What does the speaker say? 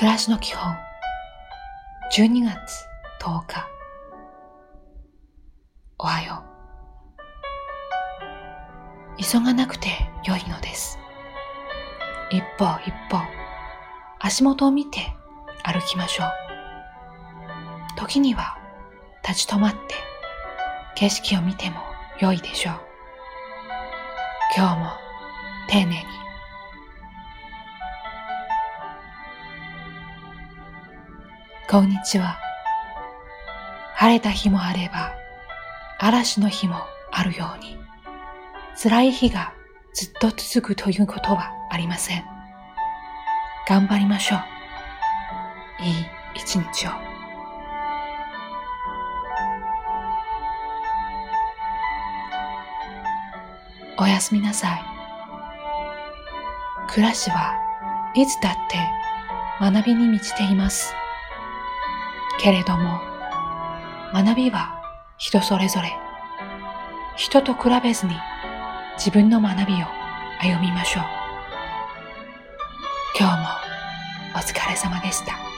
暮らしの基本。12月10日。おはよう。急がなくて良いのです。一歩一歩足元を見て歩きましょう。時には立ち止まって景色を見ても良いでしょう。今日も丁寧にこんにちは。晴れた日もあれば、嵐の日もあるように、辛い日がずっと続くということはありません。頑張りましょう。いい一日を。おやすみなさい。暮らしはいつだって学びに満ちています。けれども、学びは人それぞれ。人と比べずに自分の学びを歩みましょう。今日もお疲れ様でした。